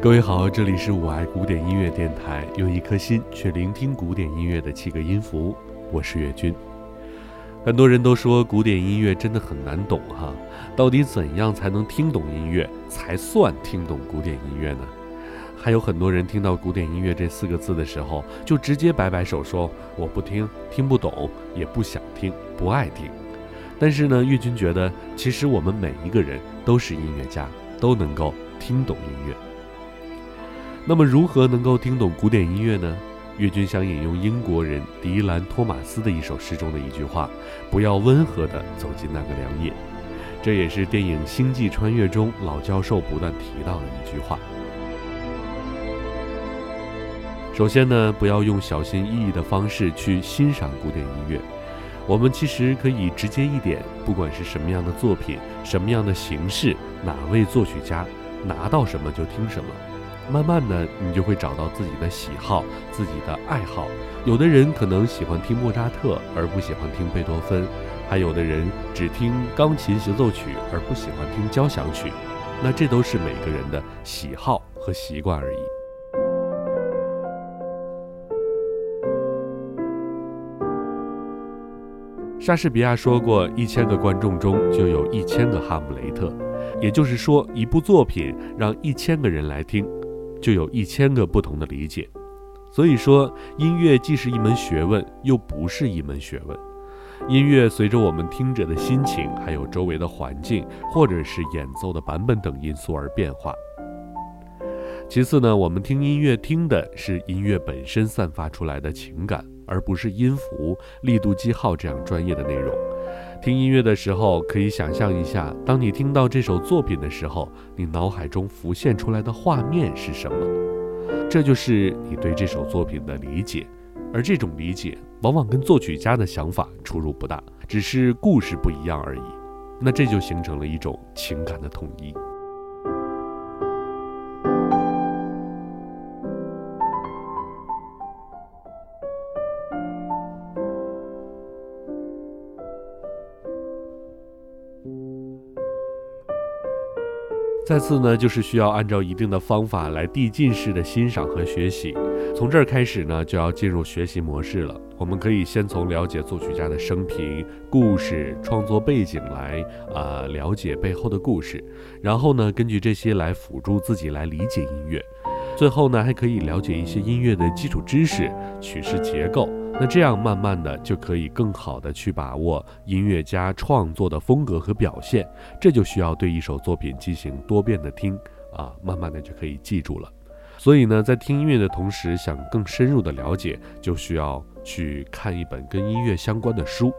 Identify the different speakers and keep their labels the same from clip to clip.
Speaker 1: 各位好，这里是我爱古典音乐电台，用一颗心去聆听古典音乐的七个音符，我是岳军。很多人都说古典音乐真的很难懂哈，到底怎样才能听懂音乐，才算听懂古典音乐呢？还有很多人听到古典音乐这四个字的时候，就直接摆摆手说我不听，听不懂，也不想听，不爱听。但是呢，岳军觉得，其实我们每一个人都是音乐家，都能够听懂音乐。那么，如何能够听懂古典音乐呢？岳军想引用英国人迪兰·托马斯的一首诗中的一句话：“不要温和地走进那个凉夜。”这也是电影《星际穿越》中老教授不断提到的一句话。首先呢，不要用小心翼翼的方式去欣赏古典音乐。我们其实可以直接一点，不管是什么样的作品、什么样的形式、哪位作曲家，拿到什么就听什么。慢慢的，你就会找到自己的喜好、自己的爱好。有的人可能喜欢听莫扎特，而不喜欢听贝多芬；还有的人只听钢琴协奏曲，而不喜欢听交响曲。那这都是每个人的喜好和习惯而已。莎士比亚说过：“一千个观众中就有一千个哈姆雷特。”也就是说，一部作品让一千个人来听。就有一千个不同的理解，所以说音乐既是一门学问，又不是一门学问。音乐随着我们听者的心情，还有周围的环境，或者是演奏的版本等因素而变化。其次呢，我们听音乐听的是音乐本身散发出来的情感，而不是音符、力度记号这样专业的内容。听音乐的时候，可以想象一下，当你听到这首作品的时候，你脑海中浮现出来的画面是什么？这就是你对这首作品的理解，而这种理解往往跟作曲家的想法出入不大，只是故事不一样而已。那这就形成了一种情感的统一。再次呢，就是需要按照一定的方法来递进式的欣赏和学习。从这儿开始呢，就要进入学习模式了。我们可以先从了解作曲家的生平、故事、创作背景来啊了解背后的故事，然后呢，根据这些来辅助自己来理解音乐。最后呢，还可以了解一些音乐的基础知识、曲式结构。那这样慢慢的就可以更好的去把握音乐家创作的风格和表现，这就需要对一首作品进行多遍的听啊，慢慢的就可以记住了。所以呢，在听音乐的同时，想更深入的了解，就需要去看一本跟音乐相关的书。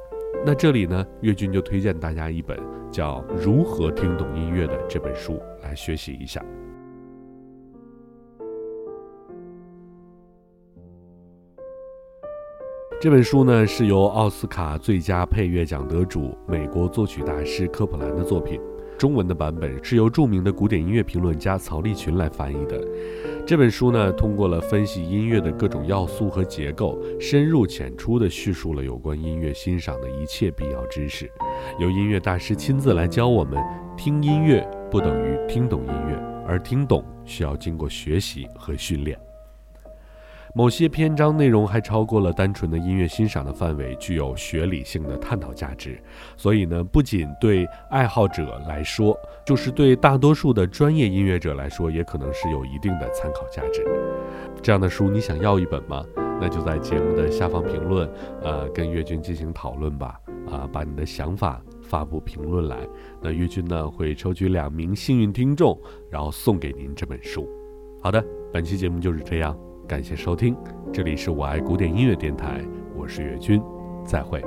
Speaker 1: 那这里呢，岳军就推荐大家一本叫《如何听懂音乐》的这本书来学习一下。这本书呢是由奥斯卡最佳配乐奖得主、美国作曲大师科普兰的作品，中文的版本是由著名的古典音乐评论家曹立群来翻译的。这本书呢，通过了分析音乐的各种要素和结构，深入浅出地叙述了有关音乐欣赏的一切必要知识，由音乐大师亲自来教我们：听音乐不等于听懂音乐，而听懂需要经过学习和训练。某些篇章内容还超过了单纯的音乐欣赏的范围，具有学理性的探讨价值。所以呢，不仅对爱好者来说，就是对大多数的专业音乐者来说，也可能是有一定的参考价值。这样的书你想要一本吗？那就在节目的下方评论，呃，跟岳军进行讨论吧。啊，把你的想法发布评论来，那岳军呢会抽取两名幸运听众，然后送给您这本书。好的，本期节目就是这样。感谢收听，这里是我爱古典音乐电台，我是岳军，再会。